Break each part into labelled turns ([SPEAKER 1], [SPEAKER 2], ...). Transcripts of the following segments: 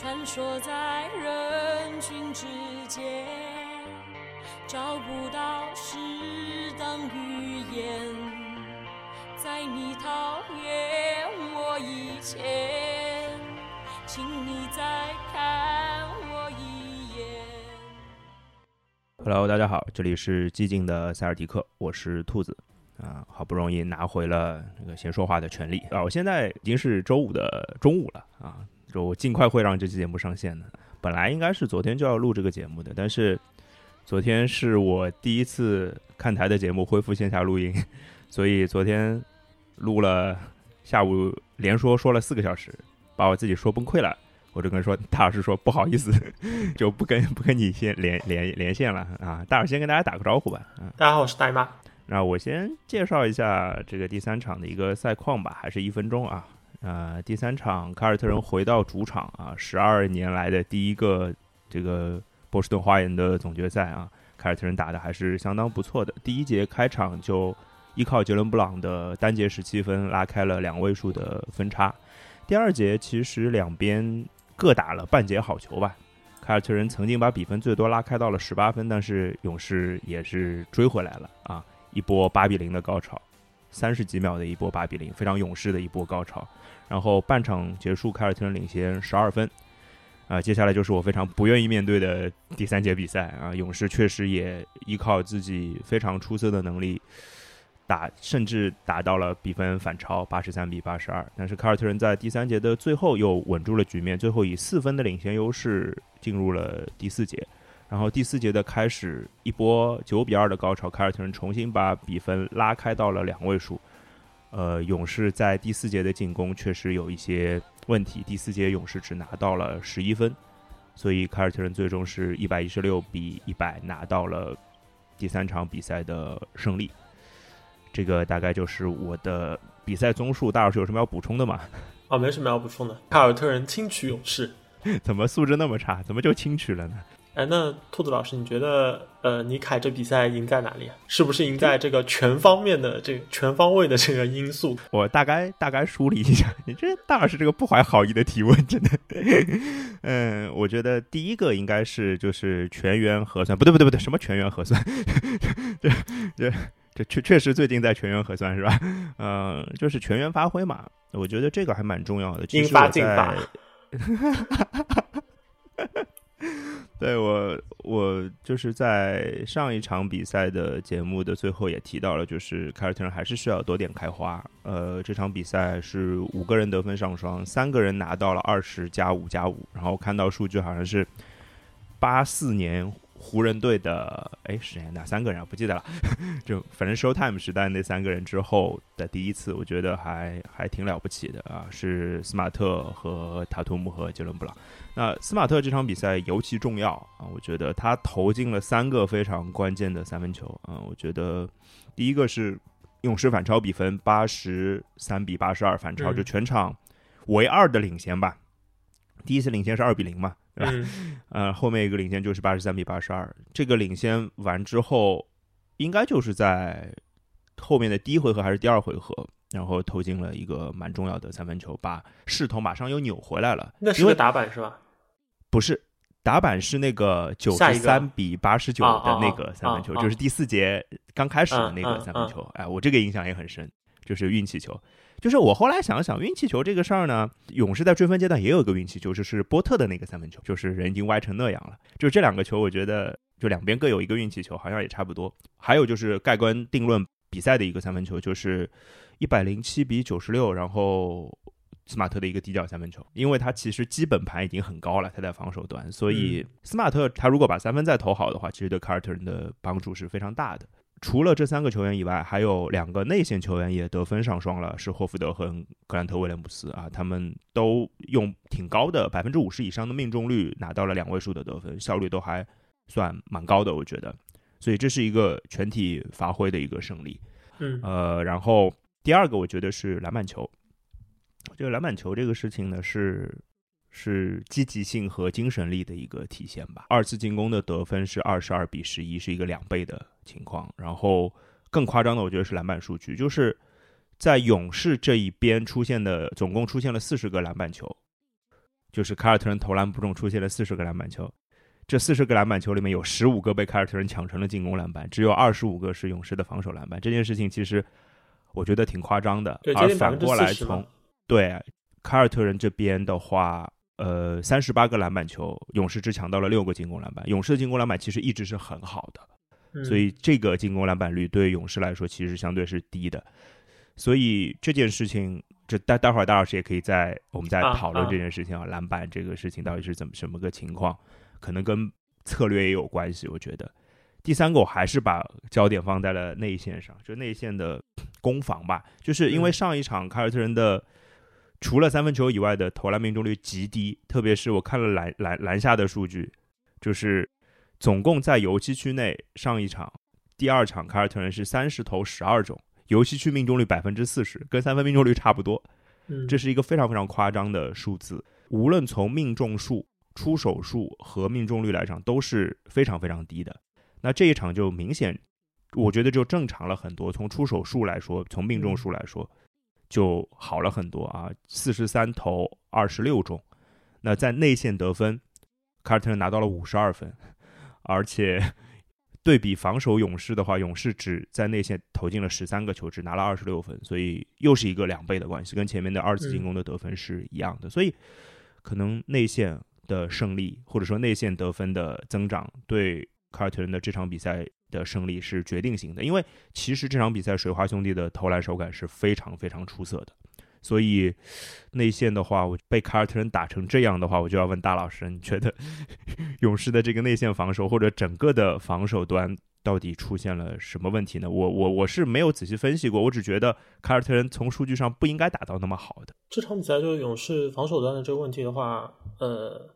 [SPEAKER 1] 穿梭在人群之间，找不到适当语言，在你讨厌我以前，请你再看我一眼。
[SPEAKER 2] Hello，大家好，这里是寂静的塞尔提克，我是兔子啊，好不容易拿回了那个先说话的权利啊，我现在已经是周五的中午了啊，就我尽快会让这期节目上线的。本来应该是昨天就要录这个节目的，但是昨天是我第一次看台的节目恢复线下录音，所以昨天录了下午连说说了四个小时，把我自己说崩溃了。我就跟说大老师说不好意思，就不跟不跟你先连连连线了啊。大老师先跟大家打个招呼吧。啊，
[SPEAKER 3] 大家好，我是大姨妈。
[SPEAKER 2] 那我先介绍一下这个第三场的一个赛况吧，还是一分钟啊。呃，第三场凯尔特人回到主场啊，十二年来的第一个这个波士顿花园的总决赛啊，凯尔特人打的还是相当不错的。第一节开场就依靠杰伦布朗的单节十七分拉开了两位数的分差。第二节其实两边各打了半节好球吧。凯尔特人曾经把比分最多拉开到了十八分，但是勇士也是追回来了啊！一波八比零的高潮，三十几秒的一波八比零，非常勇士的一波高潮。然后半场结束，凯尔特人领先十二分。啊，接下来就是我非常不愿意面对的第三节比赛啊！勇士确实也依靠自己非常出色的能力。打甚至打到了比分反超八十三比八十二，但是凯尔特人在第三节的最后又稳住了局面，最后以四分的领先优势进入了第四节。然后第四节的开始一波九比二的高潮，凯尔特人重新把比分拉开到了两位数。呃，勇士在第四节的进攻确实有一些问题，第四节勇士只拿到了十一分，所以凯尔特人最终是一百一十六比一百拿到了第三场比赛的胜利。这个大概就是我的比赛综述，大老师有什么要补充的吗？
[SPEAKER 3] 哦，没什么要补充的。凯尔特人轻取勇士，
[SPEAKER 2] 怎么素质那么差？怎么就轻取了呢？
[SPEAKER 3] 哎，那兔子老师，你觉得呃，尼凯这比赛赢在哪里啊？是不是赢在这个全方面的这个全方位的这个因素？
[SPEAKER 2] 我大概大概梳理一下，你 这大老师这个不怀好意的提问，真的。嗯，我觉得第一个应该是就是全员核酸，不对不对不对，什么全员核酸？这这。这确确实最近在全员核酸是吧？嗯、呃，就是全员发挥嘛，我觉得这个还蛮重要的。
[SPEAKER 3] 应发尽发。
[SPEAKER 2] 对我，我就是在上一场比赛的节目的最后也提到了，就是凯尔特人还是需要多点开花。呃，这场比赛是五个人得分上双，三个人拿到了二十加五加五，然后看到数据好像是八四年。湖人队的哎是谁？哪三个人啊？不记得了。就反正 Showtime 时代那三个人之后的第一次，我觉得还还挺了不起的啊！是斯马特和塔图姆和杰伦布朗。那斯马特这场比赛尤其重要啊！我觉得他投进了三个非常关键的三分球啊！我觉得第一个是勇士反超比分八十三比八十二反超，
[SPEAKER 3] 嗯、
[SPEAKER 2] 就全场唯二的领先吧。第一次领先是二比零嘛？
[SPEAKER 3] 嗯、
[SPEAKER 2] 呃，后面一个领先就是八十三比八十二。这个领先完之后，应该就是在后面的第一回合还是第二回合，然后投进了一个蛮重要的三分球，把势头马上又扭回来了。
[SPEAKER 3] 那是个打板是吧？
[SPEAKER 2] 不是，打板是那个九十三比八十九的那个三分球，就是第四节刚开始的那个
[SPEAKER 3] 嗯
[SPEAKER 2] 三分球。哎，我这个印象也很深，就是运气球。就是我后来想想，运气球这个事儿呢，勇士在追分阶段也有一个运气球，就是波特的那个三分球，就是人已经歪成那样了。就这两个球，我觉得就两边各有一个运气球，好像也差不多。还有就是盖棺定论比赛的一个三分球，就是一百零七比九十六，然后斯马特的一个底角三分球，因为他其实基本盘已经很高了，他在防守端，所以斯马特他如果把三分再投好的话，其实对凯尔特人的帮助是非常大的。除了这三个球员以外，还有两个内线球员也得分上双了，是霍福德和格兰特威廉姆斯啊，他们都用挺高的百分之五十以上的命中率拿到了两位数的得分，效率都还算蛮高的，我觉得。所以这是一个全体发挥的一个胜利。
[SPEAKER 3] 嗯，
[SPEAKER 2] 呃，然后第二个我觉得是篮板球，这个篮板球这个事情呢是是积极性和精神力的一个体现吧。二次进攻的得分是二十二比十一，是一个两倍的情况。然后更夸张的，我觉得是篮板数据，就是在勇士这一边出现的，总共出现了四十个篮板球，就是凯尔特人投篮不中出现了四十个篮板球，这四十个篮板球里面有十五个被凯尔特人抢成了进攻篮板，只有二十五个是勇士的防守篮板。这件事情其实我觉得挺夸张的。而反过来从对凯尔特人这边的话，呃，三十八个篮板球，勇士只抢到了六个进攻篮板。勇士的进攻篮板其实一直是很好的，所以这个进攻篮板率对勇士来说其实相对是低的。所以这件事情。这待待会儿，大老师也可以在我们再讨论这件事情啊，篮板这个事情到底是怎么什么个情况？可能跟策略也有关系。我觉得第三个，我还是把焦点放在了内线上，就内线的攻防吧。就是因为上一场凯尔特人的除了三分球以外的投篮命中率极低，特别是我看了篮篮篮下的数据，就是总共在油漆区内上一场、第二场凯尔特人是三十投十二中。游戏区命中率百分之四十，跟三分命中率差不多，这是一个非常非常夸张的数字。无论从命中数、出手数和命中率来讲，都是非常非常低的。那这一场就明显，我觉得就正常了很多。从出手数来说，从命中数来说，就好了很多啊。四十三投二十六中，那在内线得分，卡尔特拿到了五十二分，而且。对比防守勇士的话，勇士只在内线投进了十三个球，只拿了二十六分，所以又是一个两倍的关系，跟前面的二次进攻的得分是一样的。所以，可能内线的胜利或者说内线得分的增长，对凯尔特人的这场比赛的胜利是决定性的。因为其实这场比赛水花兄弟的投篮手感是非常非常出色的。所以内线的话，我被凯尔特人打成这样的话，我就要问大老师，你觉得 勇士的这个内线防守或者整个的防守端到底出现了什么问题呢？我我我是没有仔细分析过，我只觉得凯尔特人从数据上不应该打到那么好的。
[SPEAKER 3] 这场比赛就是勇士防守端的这个问题的话，呃，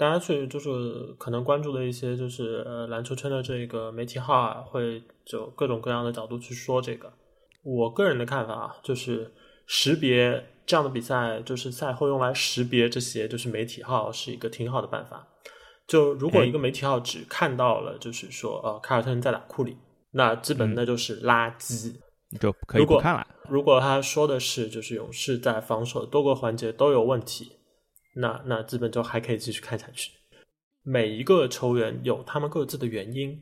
[SPEAKER 3] 大家去就是可能关注的一些就是呃篮球圈的这个媒体号啊，会就各种各样的角度去说这个。我个人的看法啊，就是。识别这样的比赛，就是赛后用来识别这些就是媒体号，是一个挺好的办法。就如果一个媒体号只看到了，就是说呃凯尔特人在打库里，那基本那就是垃圾，
[SPEAKER 2] 就可以不看了。
[SPEAKER 3] 如果他说的是就是勇士在防守多个环节都有问题，那那基本就还可以继续看下去。每一个球员有他们各自的原因，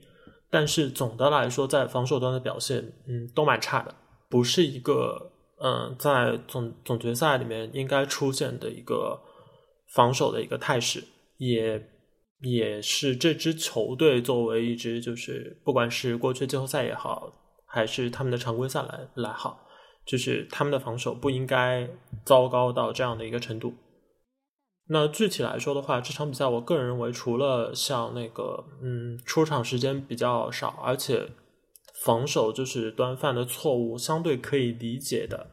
[SPEAKER 3] 但是总的来说，在防守端的表现，嗯，都蛮差的，不是一个。嗯，在总总决赛里面应该出现的一个防守的一个态势，也也是这支球队作为一支就是不管是过去季后赛也好，还是他们的常规赛来来好，就是他们的防守不应该糟糕到这样的一个程度。那具体来说的话，这场比赛我个人认为，除了像那个嗯出场时间比较少，而且。防守就是端犯的错误，相对可以理解的，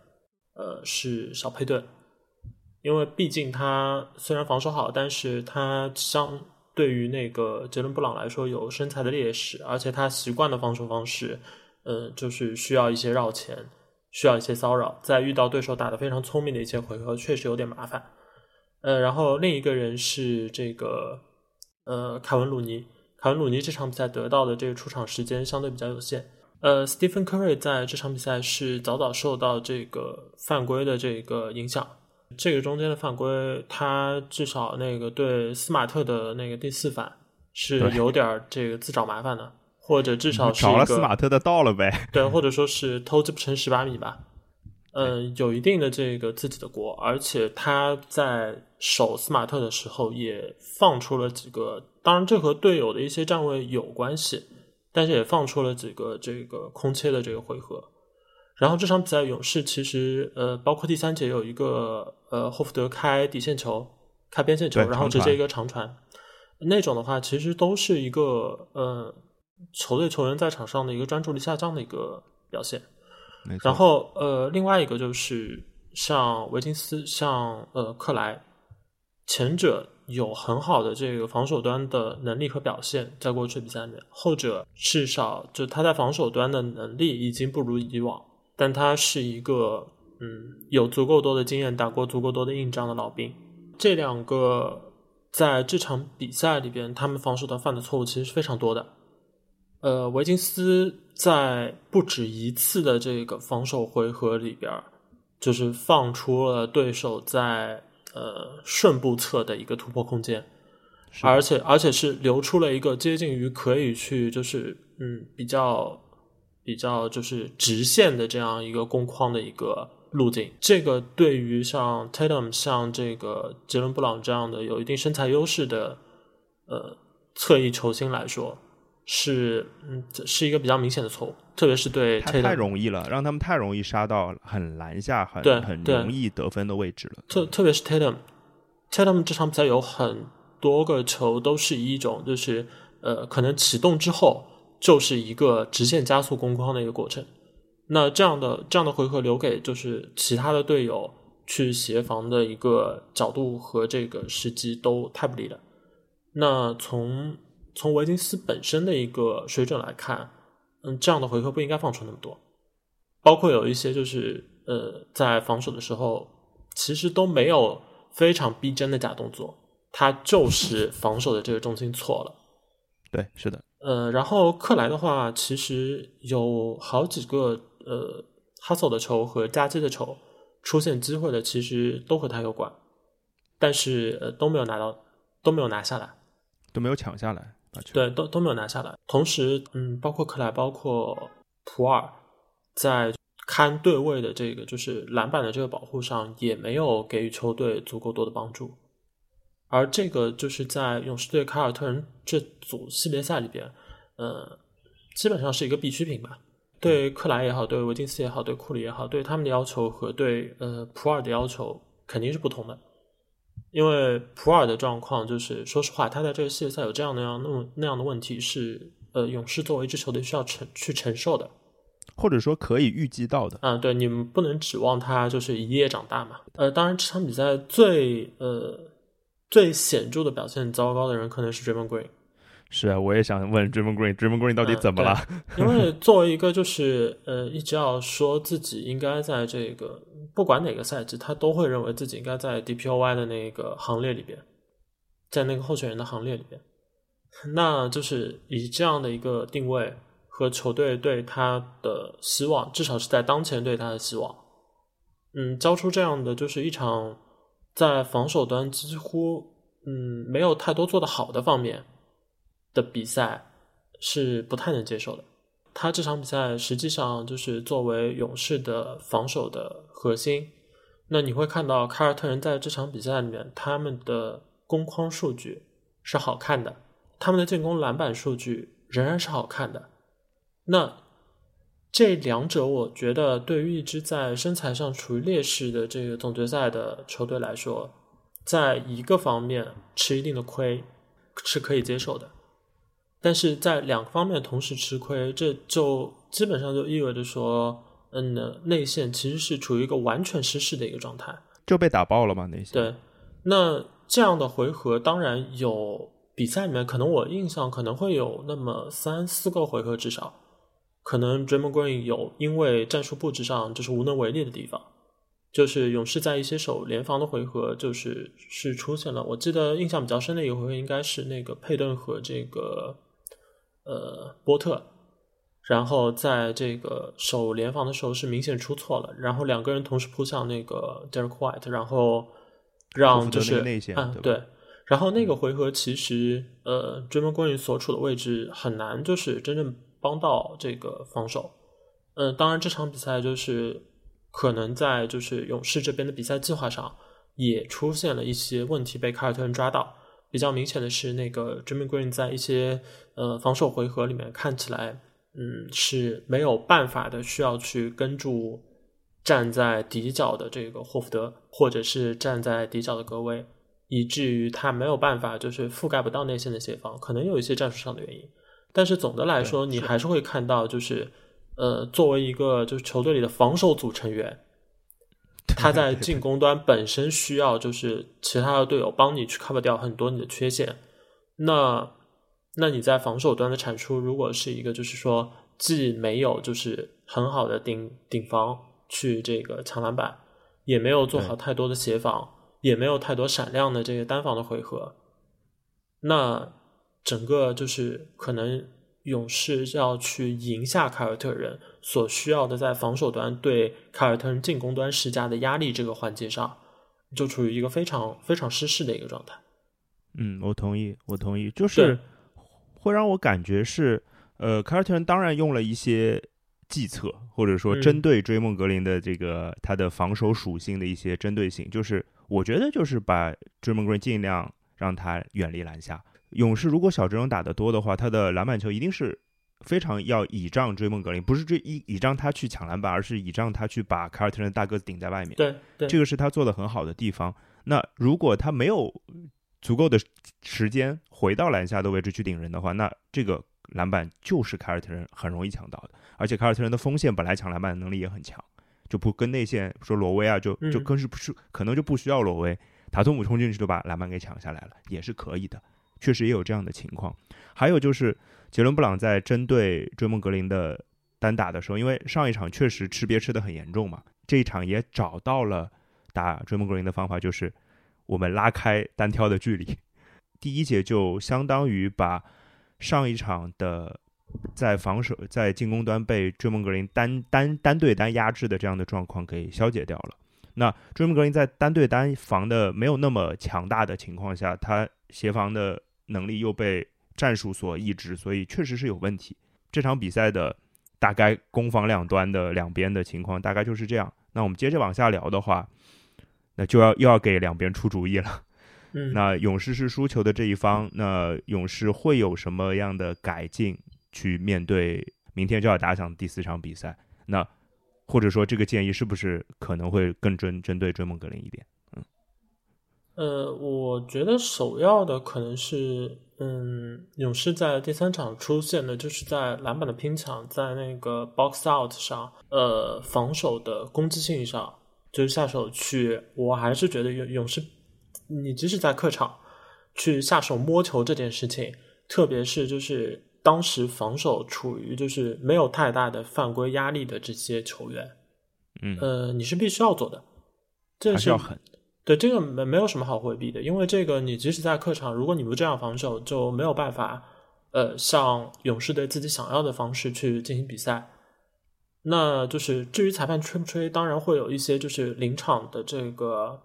[SPEAKER 3] 呃，是小佩顿，因为毕竟他虽然防守好，但是他相对于那个杰伦布朗来说有身材的劣势，而且他习惯的防守方式，呃，就是需要一些绕前，需要一些骚扰，在遇到对手打得非常聪明的一些回合，确实有点麻烦。呃，然后另一个人是这个，呃，凯文鲁尼。凯文鲁尼这场比赛得到的这个出场时间相对比较有限。呃，Stephen Curry 在这场比赛是早早受到这个犯规的这个影响。这个中间的犯规，他至少那个对斯马特的那个第四犯是有点这个自找麻烦的，或者至少是
[SPEAKER 2] 找了斯马特的道了呗。
[SPEAKER 3] 对，或者说是偷鸡不成蚀把米吧。嗯，有一定的这个自己的锅，而且他在守斯马特的时候也放出了几个。当然，这和队友的一些站位有关系，但是也放出了几个这个空切的这个回合。然后这场比赛，勇士其实呃，包括第三节有一个呃，霍福德开底线球、开边线球，然后直接一个长传，那种的话，其实都是一个呃，球队球员在场上的一个专注力下降的一个表现。然后呃，另外一个就是像维金斯、像呃克莱，前者。有很好的这个防守端的能力和表现，在过去比赛里面，后者至少就他在防守端的能力已经不如以往，但他是一个嗯有足够多的经验、打过足够多的硬仗的老兵。这两个在这场比赛里边，他们防守端犯的错误其实是非常多的。呃，维金斯在不止一次的这个防守回合里边，就是放出了对手在。呃顺步侧的一个突破空间，而且而且是留出了一个接近于可以去就是嗯比较比较就是直线的这样一个攻框的一个路径。这个对于像 Tatum 像这个杰伦布朗这样的有一定身材优势的呃侧翼球星来说，是嗯这是一个比较明显的错误，特别是对
[SPEAKER 2] 他太容易了，让他们太容易杀到很篮下、很
[SPEAKER 3] 对
[SPEAKER 2] 很容易得分的位置了。
[SPEAKER 3] 特特别是 Tatum，Tatum 这场比赛有很多个球都是以一种就是呃可能启动之后就是一个直线加速攻框的一个过程。那这样的这样的回合留给就是其他的队友去协防的一个角度和这个时机都太不利了。那从从维金斯本身的一个水准来看，嗯，这样的回合不应该放出那么多。包括有一些就是呃，在防守的时候，其实都没有非常逼真的假动作，他就是防守的这个重心错了。
[SPEAKER 2] 对，是的，
[SPEAKER 3] 呃，然后克莱的话，其实有好几个呃哈索的球和夹击的球出现机会的，其实都和他有关，但是呃都没有拿到，都没有拿下来。
[SPEAKER 2] 都没有抢下来把球。
[SPEAKER 3] 对，都都没有拿下来。同时，嗯，包括克莱，包括普尔，在看对位的这个就是篮板的这个保护上，也没有给予球队足够多的帮助。而这个就是在勇士队凯尔特人这组系列赛里边，呃，基本上是一个必需品吧。对克莱也好，对维金斯也好，对库里也好，对他们的要求和对呃普尔的要求肯定是不同的。因为普尔的状况就是，说实话，他在这个系列赛有这样那样那么那样的问题是，呃，勇士作为一支球队需要承去承受的。
[SPEAKER 2] 或者说可以预计到的。
[SPEAKER 3] 啊，对，你们不能指望他就是一夜长大嘛。呃，当然这场比赛最呃最显著的表现糟糕的人可能是 Draymond Green，
[SPEAKER 2] 是啊，我也想问 Draymond Green，Draymond Green 到底
[SPEAKER 3] 嗯
[SPEAKER 2] 怎么了？
[SPEAKER 3] 因为作为一个就是呃一直要说自己应该在这个不管哪个赛季，他都会认为自己应该在 DPOY 的那个行列里边，在那个候选人的行列里边，那就是以这样的一个定位和球队对他的希望，至少是在当前对他的希望，嗯，交出这样的就是一场在防守端几乎嗯没有太多做得好的方面的比赛是不太能接受的。他这场比赛实际上就是作为勇士的防守的核心，那你会看到凯尔特人在这场比赛里面，他们的攻框数据是好看的，他们的进攻篮板数据仍然是好看的。那这两者，我觉得对于一支在身材上处于劣势的这个总决赛的球队来说，在一个方面吃一定的亏是可以接受的。但是在两个方面同时吃亏，这就基本上就意味着说，嗯，内线其实是处于一个完全失势的一个状态。
[SPEAKER 2] 就被打爆了吗？内线
[SPEAKER 3] 对，那这样的回合当然有比赛里面，可能我印象可能会有那么三四个回合至少，可能 Draymond Green 有因为战术布置上就是无能为力的地方，就是勇士在一些手联防的回合，就是是出现了，我记得印象比较深的一个回合应该是那个佩顿和这个呃波特。然后在这个守联防的时候是明显出错了，然后两个人同时扑向那个 Derek White，然后让就是
[SPEAKER 2] 那个内线
[SPEAKER 3] 啊
[SPEAKER 2] 对
[SPEAKER 3] 对，然后那个回合其实呃 Draymond Green 所处的位置很难就是真正帮到这个防守，嗯、呃，当然这场比赛就是可能在就是勇士这边的比赛计划上也出现了一些问题被凯尔特人抓到，比较明显的是那个 Draymond Green 在一些呃防守回合里面看起来。嗯，是没有办法的，需要去跟住站在底角的这个霍福德，或者是站在底角的格威，以至于他没有办法就是覆盖不到内线的协防，可能有一些战术上的原因。但是总的来说，你还是会看到，就是呃，作为一个就是球队里的防守组成员，他在进攻端本身需要就是其他的队友帮你去 cover 掉很多你的缺陷，那。那你在防守端的产出，如果是一个就是说既没有就是很好的顶顶防去这个抢篮板，也没有做好太多的协防，也没有太多闪亮的这个单防的回合，那整个就是可能勇士要去赢下凯尔特人所需要的在防守端对凯尔特人进攻端施加的压力这个环节上，就处于一个非常非常失势的一个状态。
[SPEAKER 2] 嗯，我同意，我同意，就是会让我感觉是，呃，凯尔特人当然用了一些计策，或者说针对追梦格林的这个他的防守属性的一些针对性，就是我觉得就是把追梦格林尽量让他远离篮下。勇士如果小阵容打得多的话，他的篮板球一定是非常要倚仗追梦格林，不是追倚倚仗他去抢篮板，而是倚仗他去把凯尔特人大个子顶在外面。
[SPEAKER 3] 对对，
[SPEAKER 2] 这个是他做的很好的地方。那如果他没有足够的时间回到篮下的位置去顶人的话，那这个篮板就是凯尔特人很容易抢到的。而且凯尔特人的锋线本来抢篮板的能力也很强，就不跟内线说罗威啊，就就更是不是可能就不需要罗威，塔图姆冲进去就把篮板给抢下来了，也是可以的。确实也有这样的情况。还有就是杰伦布朗在针对追梦格林的单打的时候，因为上一场确实吃瘪吃的很严重嘛，这一场也找到了打追梦格林的方法，就是。我们拉开单挑的距离，第一节就相当于把上一场的在防守、在进攻端被追梦格林单单单对单压制的这样的状况给消解掉了。那追梦格林在单对单防的没有那么强大的情况下，他协防的能力又被战术所抑制，所以确实是有问题。这场比赛的大概攻防两端的两边的情况大概就是这样。那我们接着往下聊的话。那就要又要给两边出主意了。
[SPEAKER 3] 嗯，
[SPEAKER 2] 那勇士是输球的这一方，那勇士会有什么样的改进去面对明天就要打响第四场比赛？那或者说这个建议是不是可能会更针针对追梦格林一点？嗯，
[SPEAKER 3] 呃，我觉得首要的可能是，嗯，勇士在第三场出现的就是在篮板的拼抢，在那个 box out 上，呃，防守的攻击性上。就是下手去，我还是觉得勇勇士，你即使在客场去下手摸球这件事情，特别是就是当时防守处于就是没有太大的犯规压力的这些球员，
[SPEAKER 2] 嗯
[SPEAKER 3] 呃，你是必须要做的，这
[SPEAKER 2] 是要狠，
[SPEAKER 3] 对这个没没有什么好回避的，因为这个你即使在客场，如果你不这样防守，就没有办法，呃，像勇士队自己想要的方式去进行比赛。那就是至于裁判吹不吹，当然会有一些就是临场的这个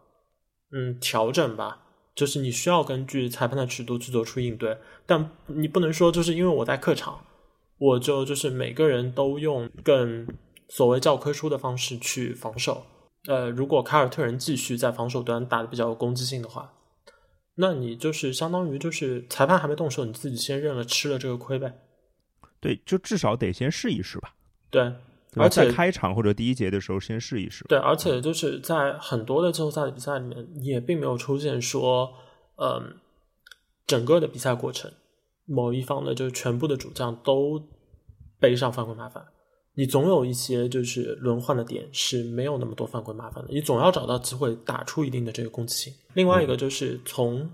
[SPEAKER 3] 嗯调整吧，就是你需要根据裁判的尺度去做出应对，但你不能说就是因为我在客场，我就就是每个人都用更所谓教科书的方式去防守。呃，如果凯尔特人继续在防守端打的比较有攻击性的话，那你就是相当于就是裁判还没动手，你自己先认了吃了这个亏呗。
[SPEAKER 2] 对，就至少得先试一试吧。
[SPEAKER 3] 对。而且
[SPEAKER 2] 开场或者第一节的时候先试一试。
[SPEAKER 3] 对，而且就是在很多的季后赛的比赛里面，也并没有出现说，嗯，整个的比赛过程，某一方的就是全部的主将都背上犯规麻烦。你总有一些就是轮换的点是没有那么多犯规麻烦的，你总要找到机会打出一定的这个攻击性。另外一个就是从，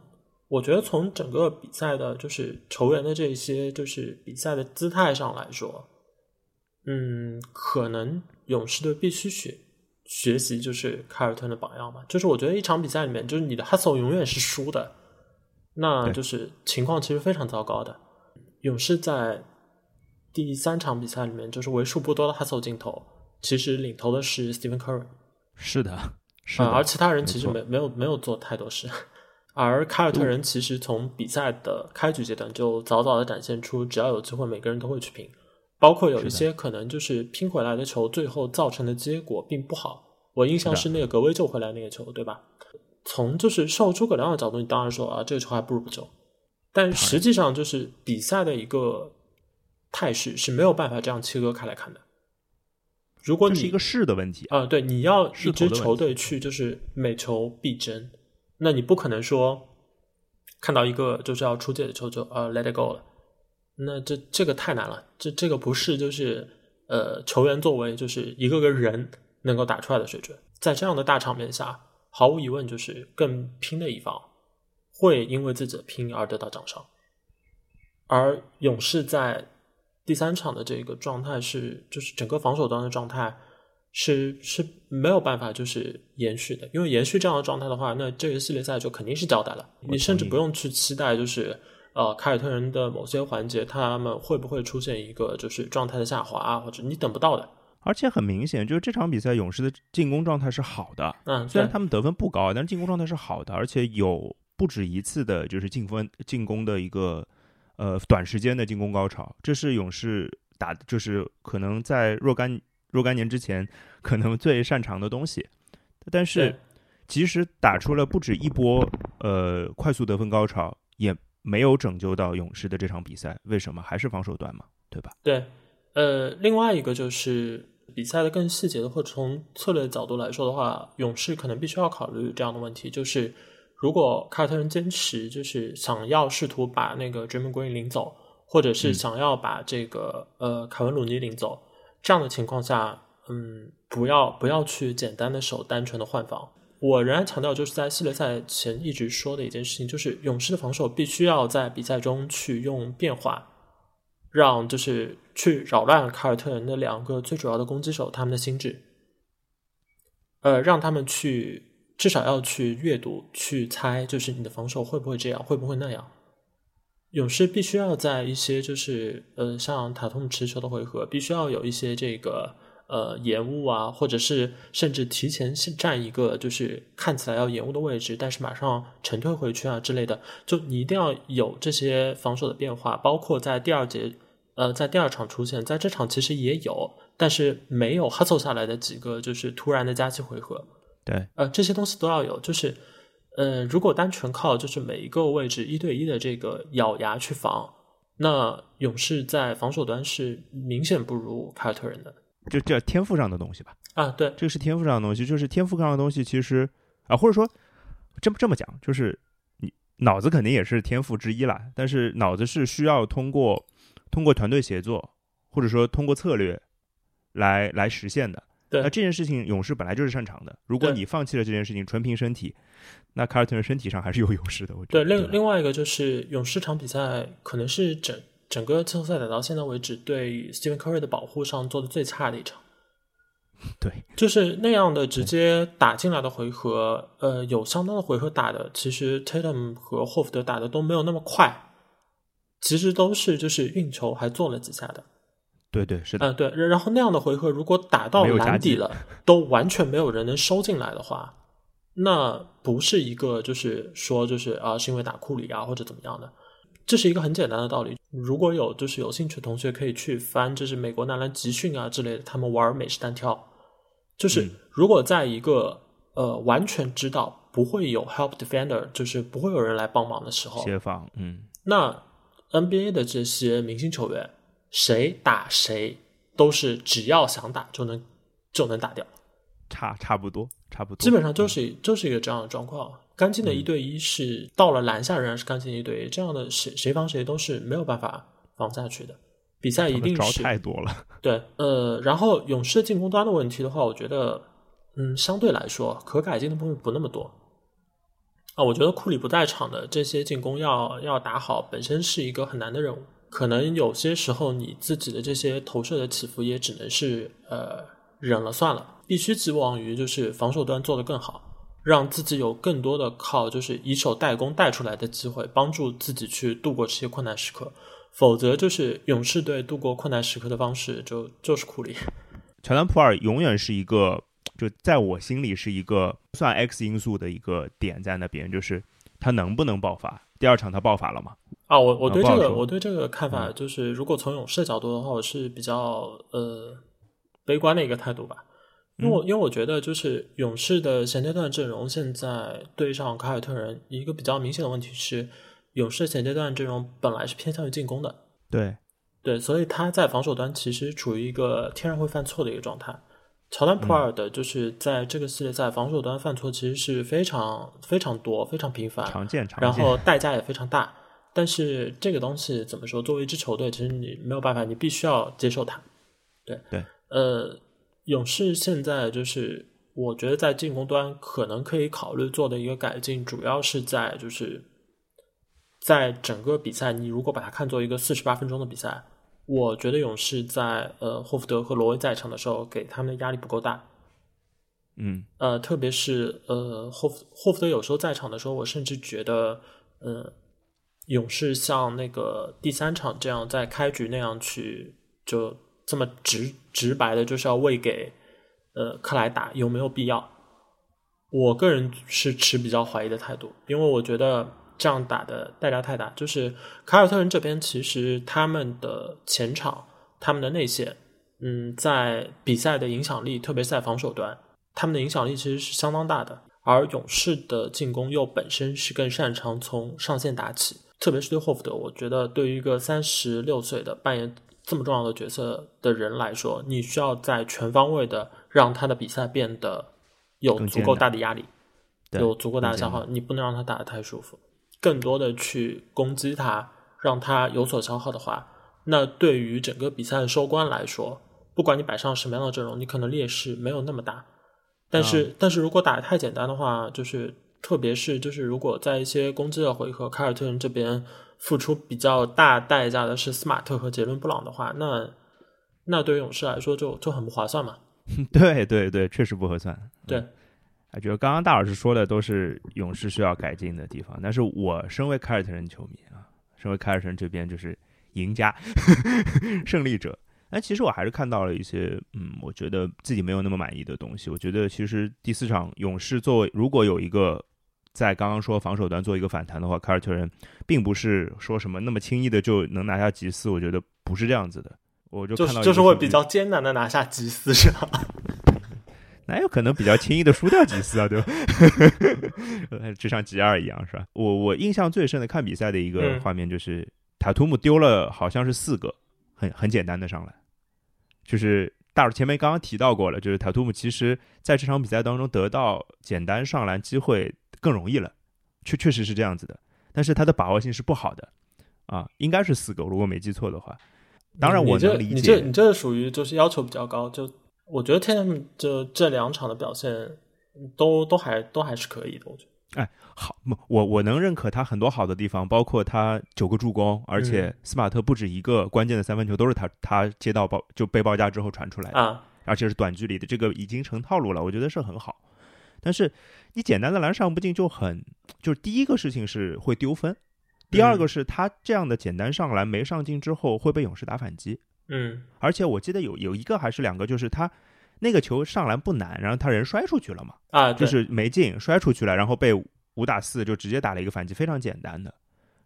[SPEAKER 3] 我觉得从整个比赛的，就是球员的这些就是比赛的姿态上来说。嗯，可能勇士队必须学学习，就是凯尔特人的榜样嘛。就是我觉得一场比赛里面，就是你的 hustle 永远是输的，那就是情况其实非常糟糕的。勇士在第三场比赛里面，就是为数不多的 hustle 镜头，其实领头的是 Stephen Curry。
[SPEAKER 2] 是的，是的。
[SPEAKER 3] 而其他人其实没没有没有做太多事，而凯尔特人其实从比赛的开局阶段就早早的展现出，只要有机会，每个人都会去拼。包括有一些可能就是拼回来的球，最后造成的结果并不好。我印象是那个格威救回来那个球，对吧？从就是受诸葛亮的角度，你当然说啊，这个球还不如不救。但实际上，就是比赛的一个态势是没有办法这样切割开来看的。如果你
[SPEAKER 2] 是一个势的问题
[SPEAKER 3] 啊，对，你要一支球队去就是每球必争，那你不可能说看到一个就是要出界的球就呃 let it go 了。那这这个太难了，这这个不是就是呃球员作为就是一个个人能够打出来的水准，在这样的大场面下，毫无疑问就是更拼的一方会因为自己的拼而得到掌声，而勇士在第三场的这个状态是就是整个防守端的状态是是没有办法就是延续的，因为延续这样的状态的话，那这个系列赛就肯定是交代了，你甚至不用去期待就是。呃，凯尔特人的某些环节，他们会不会出现一个就是状态的下滑啊？或者你等不到的。
[SPEAKER 2] 而且很明显，就是这场比赛勇士的进攻状态是好的，
[SPEAKER 3] 嗯，
[SPEAKER 2] 虽然他们得分不高，但是进攻状态是好的，而且有不止一次的就是进分进攻的一个呃短时间的进攻高潮，这是勇士打就是可能在若干若干年之前可能最擅长的东西，但是即使打出了不止一波呃快速得分高潮，也没有拯救到勇士的这场比赛，为什么？还是防守端嘛，对吧？
[SPEAKER 3] 对，呃，另外一个就是比赛的更细节的，或者从策略角度来说的话，勇士可能必须要考虑这样的问题，就是如果凯尔特人坚持就是想要试图把那个 Draymond Green 领走，或者是
[SPEAKER 2] 嗯
[SPEAKER 3] 想要把这个、呃凯文鲁尼领走，这样的情况下，嗯，不要不要去简单的守单纯的换防。我仍然强调，就是在系列赛前一直说的一件事情，就是勇士的防守必须要在比赛中去用变化，让就是去扰乱凯尔特人的两个最主要的攻击手他们的心智，呃，让他们去至少要去阅读、去猜，就是你的防守会不会这样，会不会那样。勇士必须要在一些就是呃像塔图姆持球的回合，必须要有一些这个呃延误啊，或者是甚至提前站一个就是看起来要延误的位置，但是马上沉退回去啊之类的，就你一定要有这些防守的变化，包括在第二节呃在第二场出现，在这场其实也有，但是没有 hustle 下来的几个就是突然的加气回合，
[SPEAKER 2] 对，
[SPEAKER 3] 呃，这些东西都要有。就是，呃，如果单纯靠就是每一个位置一对一的这个咬牙去防，那勇士在防守端是明显不如凯尔特人的
[SPEAKER 2] 就叫天赋上的东西吧。
[SPEAKER 3] 啊。对，
[SPEAKER 2] 这个是天赋上的东西，就是天赋上的东西，其实啊，或者说这么这么讲，就是你脑子肯定也是天赋之一啦，但是脑子是需要通过通过团队协作，或者说通过策略来来实现的。
[SPEAKER 3] 对
[SPEAKER 2] 那这件事情勇士本来就是擅长的，如果你放弃了这件事情，纯凭身体，那卡尔特人身体上还是有 优势的。我觉
[SPEAKER 3] 对，
[SPEAKER 2] 得
[SPEAKER 3] 另另外一个就是勇士场比赛可能是整整个季后赛打到现在为止对 Stephen Curry 的保护上做的最差的一场。
[SPEAKER 2] 对，
[SPEAKER 3] 就是那样的直接打进来的回合，呃，有相当的回合打的，其实 Tatum 和霍福德打的都没有那么快，其实都是就是运球还做了几下的，
[SPEAKER 2] 对对是的，
[SPEAKER 3] 嗯、对，然后那样的回合如果打到篮底了，都完全没有人能收进来的话，那不是一个就是说就是啊是因为打库里啊或者怎么样的，这是一个很简单的道理。如果有就是有兴趣的同学可以去翻，就是美国男篮集训啊之类的，他们玩美式单挑，就是
[SPEAKER 2] 嗯。
[SPEAKER 3] 如果在一个呃完全知道不会有 help defender，就是不会有人来帮忙的时候，
[SPEAKER 2] 协防，嗯，
[SPEAKER 3] 那 NBA 的这些明星球员，谁打谁都是只要想打就能就能打掉，
[SPEAKER 2] 差差不多差不多，
[SPEAKER 3] 基本上就是就是一个这样的状况。干净的一对一是到了篮下仍然是干净的一对一，这样的谁谁防谁都是没有办法防下去的。比赛一定是
[SPEAKER 2] 太多了，
[SPEAKER 3] 对，呃，然后勇士进攻端的问题的话，我觉得，嗯，相对来说可改进的部分不那么多。啊，我觉得库里不在场的这些进攻要要打好，本身是一个很难的任务。可能有些时候你自己的这些投射的起伏也只能是呃忍了算了，必须寄望于就是防守端做得更好，让自己有更多的靠就是以守代攻带出来的机会，帮助自己去度过这些困难时刻。否则就是勇士队度过困难时刻的方式就就是库里。
[SPEAKER 2] 乔丹普尔永远是一个，就在我心里是一个算 X 因素的一个点在那边，就是他能不能爆发。第二场他爆发了吗？
[SPEAKER 3] 啊，我我对这个我对这个看法就是，如果从勇士的角度的话，我是比较呃悲观的一个态度吧。因为我因为我觉得就是勇士的前阶段阵容现在对上凯尔特人，一个比较明显的问题是，勇士前阶段阵容本来是偏向于进攻的，
[SPEAKER 2] 对，
[SPEAKER 3] 对，所以他在防守端其实处于一个天然会犯错的一个状态。乔丹普尔的就是在这个系列赛防守端犯错其实是非常非常多、非常频繁，
[SPEAKER 2] 常见常
[SPEAKER 3] 然。后代价也非常大。但是这个东西怎么说？作为一支球队，其实你没有办法，你必须要接受它。对
[SPEAKER 2] 对，
[SPEAKER 3] 呃，勇士现在就是我觉得在进攻端可能可以考虑做的一个改进，主要是在就是在整个比赛，你如果把它看作一个四十八分钟的比赛，我觉得勇士在呃霍福德和罗威在场的时候，给他们的压力不够大。
[SPEAKER 2] 嗯，
[SPEAKER 3] 呃，特别是呃霍福霍福德有时候在场的时候，我甚至觉得，呃，勇士像那个第三场这样在开局那样去就这么直直白的，就是要喂给呃克莱打，有没有必要？我个人是持比较怀疑的态度，因为我觉得这样打的代价太大。就是凯尔特人这边，其实他们的前场、他们的内线，嗯，在比赛的影响力，特别在防守端，他们的影响力其实是相当大的。而勇士的进攻又本身是更擅长从上线打起，特别是对霍福德，我觉得对于一个三十六岁的扮演这么重要的角色的人来说，你需要在全方位的让他的比赛变得。有足够大的压力，有足够大的消耗，你不能让他打得太舒服。更多的去攻击他，让他有所消耗的话，那对于整个比赛的收官来说，不管你摆上什么样的阵容，你可能劣势没有那么大。但是，但是如果打得太简单的话，就是特别是就是如果在一些攻击的回合，凯尔特人这边付出比较大代价的是斯马特和杰伦布朗的话，那那对于勇士来说就就很不划算嘛。
[SPEAKER 2] 对对对，确实不合算。
[SPEAKER 3] 对，
[SPEAKER 2] 啊，觉得刚刚大老师说的都是勇士需要改进的地方。但是我身为凯尔特人球迷啊，身为凯尔特人这边就是赢家、胜利者。但其实我还是看到了一些，嗯，我觉得自己没有那么满意的东西。我觉得其实第四场勇士作为如果有一个在刚刚说防守端做一个反弹的话，凯尔特人并不是说什么那么轻易的就能拿下吉斯。我觉得不是这样子的。我就看到
[SPEAKER 3] 就是会比较艰难的拿下吉斯是吧？
[SPEAKER 2] 哪有可能比较轻易的输掉吉斯啊？对吧？就像吉二一样是吧？我我印象最深的看比赛的一个画面就是塔图姆丢了好像是四个很很简单的上篮，就是大伙前面刚刚提到过了，就是塔图姆其实在这场比赛当中得到简单上篮机会更容易了，确确实是这样子的，但是他的把握性是不好的啊，应该是四个，如果没记错的话。当然，我能理解。
[SPEAKER 3] 你这你这属于就是要求比较高，就我觉得天他们这这两场的表现都都还都还是可以的，我觉得。
[SPEAKER 2] 哎，好，我我能认可他很多好的地方，包括他九个助攻，而且斯马特不止一个关键的三分球都是他他接到包就被包夹之后传出来的
[SPEAKER 3] 啊，
[SPEAKER 2] 而且是短距离的，这个已经成套路了，我觉得是很好。但是你简单的篮上不进就很，就是第一个事情是会丢分。第二个是他这样的简单上篮没上进之后会被勇士打反击，
[SPEAKER 3] 嗯，
[SPEAKER 2] 而且我记得有有一个还是两个，就是他那个球上篮不难，然后他人摔出去了嘛，
[SPEAKER 3] 啊，
[SPEAKER 2] 就是没进摔出去了，然后被五打四就直接打了一个反击，非常简单的。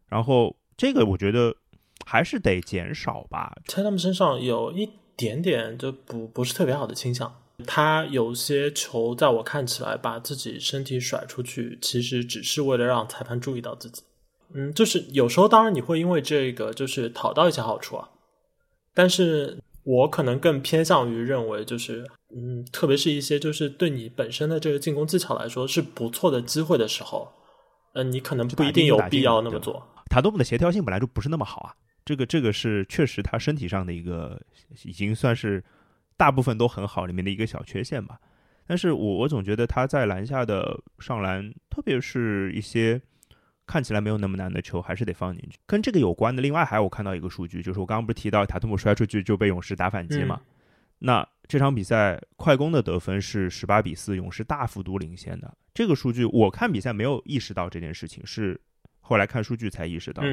[SPEAKER 2] 然后这个我觉得还是得减少吧。
[SPEAKER 3] 在他们身上有一点点就不不是特别好的倾向，他有些球在我看起来把自己身体甩出去，其实只是为了让裁判注意到自己。嗯，就是有时候，当然你会因为这个就是讨到一些好处啊，但是我可能更偏向于认为，就是嗯，特别是一些就是对你本身的这个进攻技巧来说是不错的机会的时候，嗯，你可能不一定有必要那么做。
[SPEAKER 2] 塔多姆的协调性本来就不是那么好啊，这个这个是确实他身体上的一个已经算是大部分都很好里面的一个小缺陷吧。但是我我总觉得他在篮下的上篮，特别是一些。看起来没有那么难的球，还是得放进去。跟这个有关的，另外还有我看到一个数据，就是我刚刚不是提到塔图姆摔出去就被勇士打反击嘛？那这场比赛快攻的得分是十八比四，勇士大幅度领先的。这个数据我看比赛没有意识到这件事情，是后来看数据才意识到。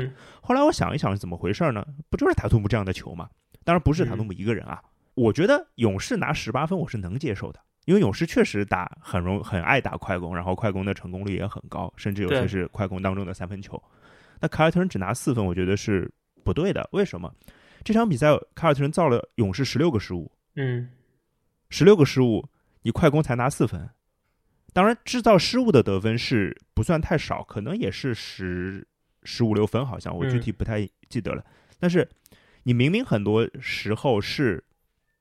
[SPEAKER 2] 后来我想一想是怎么回事呢？不就是塔图姆这样的球吗？当然不是塔图姆一个人啊。我觉得勇士拿十八分我是能接受的。因为勇士确实打很容很爱打快攻，然后快攻的成功率也很高，甚至有些是快攻当中的三分球。那凯尔特人只拿四分，我觉得是不对的。为什么？这场比赛凯尔特人造了勇士十六个失误，
[SPEAKER 3] 嗯，
[SPEAKER 2] 十六个失误，你快攻才拿四分。当然，制造失误的得分是不算太少，可能也是十十五六分，好像我具体不太记得了。但是你明明很多时候是。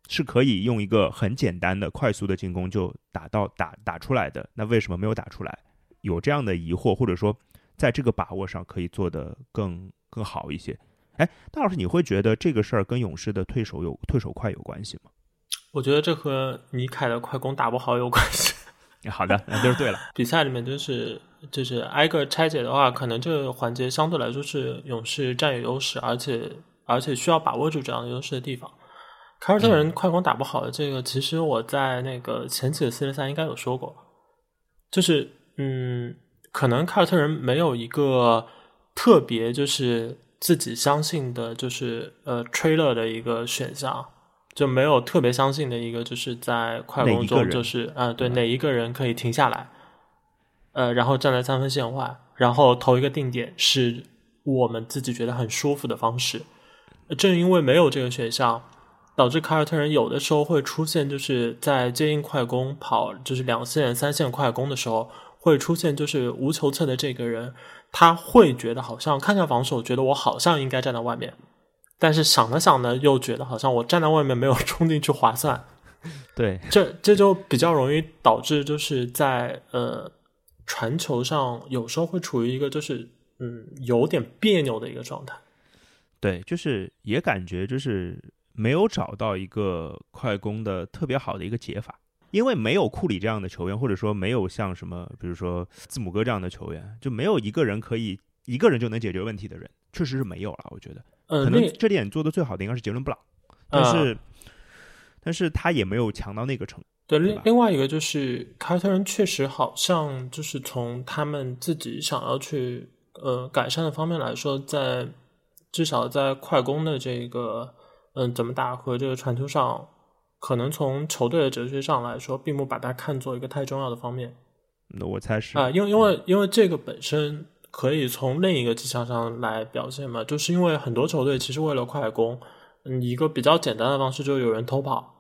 [SPEAKER 2] 是可以用一个很简单的、快速的进攻就打到打打出来的，那为什么没有打出来？有这样的疑惑，或者说在这个把握上可以做得更更好一些？哎，大老师，你会觉得这个事儿跟勇士的退守有退守快有关系吗？
[SPEAKER 3] 我觉得这和尼凯的快攻打不好有关系。
[SPEAKER 2] 好的，那就是对了。
[SPEAKER 3] 比赛里面就是就是挨个拆解的话，可能这个环节相对来说是勇士占有优势，而且而且需要把握住这样的优势的地方。凯尔特人快攻打不好的这个，其实我在那个前期的系列赛应该有说过，就是嗯，可能凯尔特人没有一个特别就是自己相信的，就是呃，吹勒的一个选项，就没有特别相信的一个，就是在快攻中，就是啊、对
[SPEAKER 2] 对
[SPEAKER 3] 哪一个人可以停下来，呃，然后站在三分线外，然后投一个定点，是我们自己觉得很舒服的方式。呃正因为没有这个选项，导致凯尔特人有的时候会出现，就是在接应快攻跑，就是两线、三线快攻的时候，会出现就是无球侧的这个人，他会觉得好像看向防守，觉得我好像应该站在外面，但是想了想呢，又觉得好像我站在外面没有 冲进去划算，
[SPEAKER 2] 对，
[SPEAKER 3] 这这就比较容易导致就是在呃传球上有时候会处于一个就是嗯有点别扭的一个状态。
[SPEAKER 2] 对，就是也感觉就是没有找到一个快攻的特别好的一个解法，因为没有库里这样的球员，或者说没有像什么，比如说字母哥这样的球员，就没有一个人可以一个人就能解决问题的人，确实是没有了。我觉得
[SPEAKER 3] 呃，
[SPEAKER 2] 可
[SPEAKER 3] 那
[SPEAKER 2] 能这点做的最好的应该是杰伦布朗，但
[SPEAKER 3] 呃
[SPEAKER 2] 是、但是他也没有强到那个程度。
[SPEAKER 3] 对，另另外一个就是凯尔特人确实好像就是从他们自己想要去呃改善的方面来说，在至少在快攻的这个嗯怎么打和这个传球上，可能从球队的哲学上来说，并不把它看作一个太重要的方面
[SPEAKER 2] 那我猜是
[SPEAKER 3] 啊、因为因为因为这个本身可以从另一个迹象上来表现嘛，就是因为很多球队其实为了快攻，嗯，一个比较简单的方式就是有人偷跑。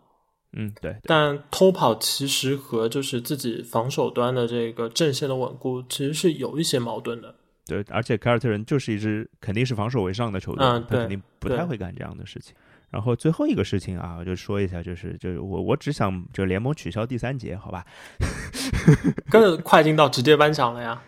[SPEAKER 2] 嗯，对，对
[SPEAKER 3] 但偷跑其实和就是自己防守端的这个阵线的稳固其实是有一些矛盾的。
[SPEAKER 2] 对，而且凯尔特人就是一支肯定是防守为上的球队，
[SPEAKER 3] 嗯对
[SPEAKER 2] 他肯定不太会干这样的事情。然后最后一个事情啊，我就说一下，就是就是我我只想就联盟取消第三节，好吧？
[SPEAKER 3] 更快进到直接颁奖了呀！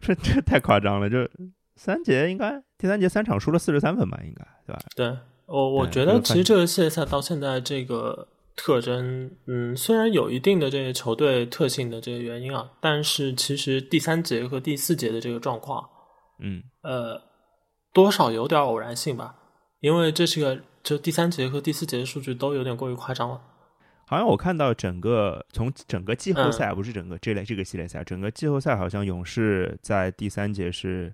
[SPEAKER 2] 这这太夸张了，就三节应该第三节三场输了四十三分吧，应该对吧？
[SPEAKER 3] 对我，我觉得其实
[SPEAKER 2] 这个
[SPEAKER 3] 系列赛到现在这个特征，嗯，虽然有一定的这个球队特性的这个原因啊，但是其实第三节和第四节的这个状况，
[SPEAKER 2] 嗯，
[SPEAKER 3] 呃，多少有点偶然性吧，因为这是个就第三节和第四节的数据都有点过于夸张了。
[SPEAKER 2] 好像我看到整个从整个季后
[SPEAKER 3] 嗯
[SPEAKER 2] 赛，不是整个这类这个系列赛，整个季后赛好像勇士在第三节是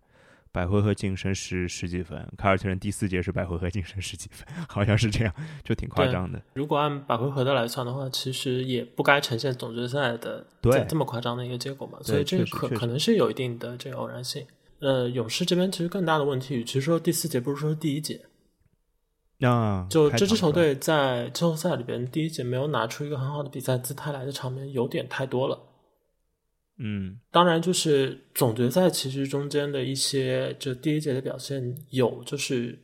[SPEAKER 2] 百回合净胜十十几分，凯尔特人第四节是百回合净胜十几分，好像是这样，就挺夸张的。
[SPEAKER 3] 如果按百回合的来算的话，其实也不该呈现总决赛的
[SPEAKER 2] 对
[SPEAKER 3] 这这么夸张的一个结果嘛，所以这个可可能是有一定的这个偶然性。呃，勇士这边其实更大的问题，与其说第四节，不如说是第一节。
[SPEAKER 2] 啊，
[SPEAKER 3] 就这支球队在季后赛里边第一节没有拿出一个很好的比赛姿态来的场面有点太多了。
[SPEAKER 2] 嗯，
[SPEAKER 3] 当然，就是总决赛其实中间的一些就第一节的表现有，就是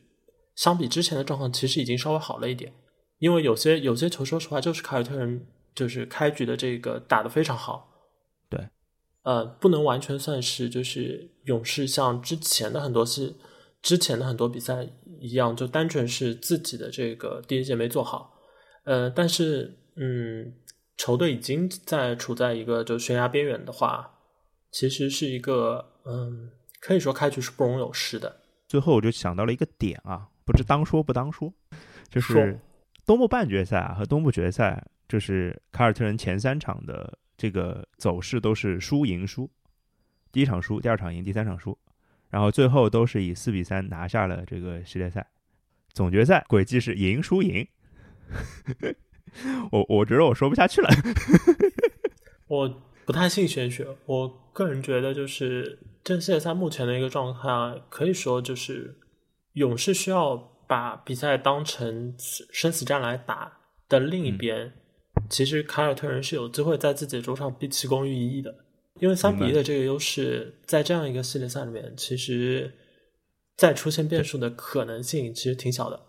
[SPEAKER 3] 相比之前的状况，其实已经稍微好了一点。因为有些有些球，说实话，就是凯尔特人就是开局的这个打得非常好。
[SPEAKER 2] 对，
[SPEAKER 3] 呃，不能完全算是就是勇士像之前的很多次之前的很多比赛一样，就单纯是自己的这个第一节没做好。呃，但是嗯，球队已经在处在一个就悬崖边缘的话，其实是一个嗯，可以说开局是不容有失的。
[SPEAKER 2] 最后我就想到了一个点啊，不知当说不当说，就是东部半决赛啊和东部决赛，就是凯尔特人前三场的这个走势都是输赢输，第一场输，第二场赢，第三场输，然后最后都是以四比三拿下了这个系列赛。总决赛轨迹是赢输赢，我我觉得我说不下去了。
[SPEAKER 3] 我不太信玄学，我个人觉得就是这系列赛目前的一个状态，可以说就是勇士需要把比赛当成生死战来打的另一边，其实凯尔特人是有机会在自己的主场逼其功于一役的，因为三比一的这个优势，在这样一个系列赛里面，其实再出现变数的可能性其实挺小的。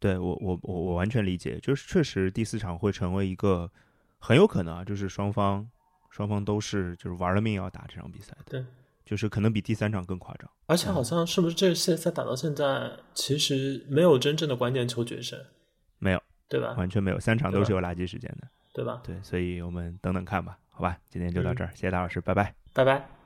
[SPEAKER 2] 对我我我我完全理解，就是确实第四场会成为一个很有可能啊，就是双方双方都是就是玩了命要打这场比赛的，
[SPEAKER 3] 对，
[SPEAKER 2] 就是可能比第三场更夸张。
[SPEAKER 3] 而且好像是不是这个系列赛打到现在，其实没有真正的关键球决胜，
[SPEAKER 2] 没有，
[SPEAKER 3] 对吧？
[SPEAKER 2] 完全没有，三场都是有垃圾时间的。
[SPEAKER 3] 对吧？
[SPEAKER 2] 对，所以我们等等看吧，好吧，今天就到
[SPEAKER 3] 嗯
[SPEAKER 2] 这儿，谢谢大老师，拜拜。
[SPEAKER 3] 拜拜。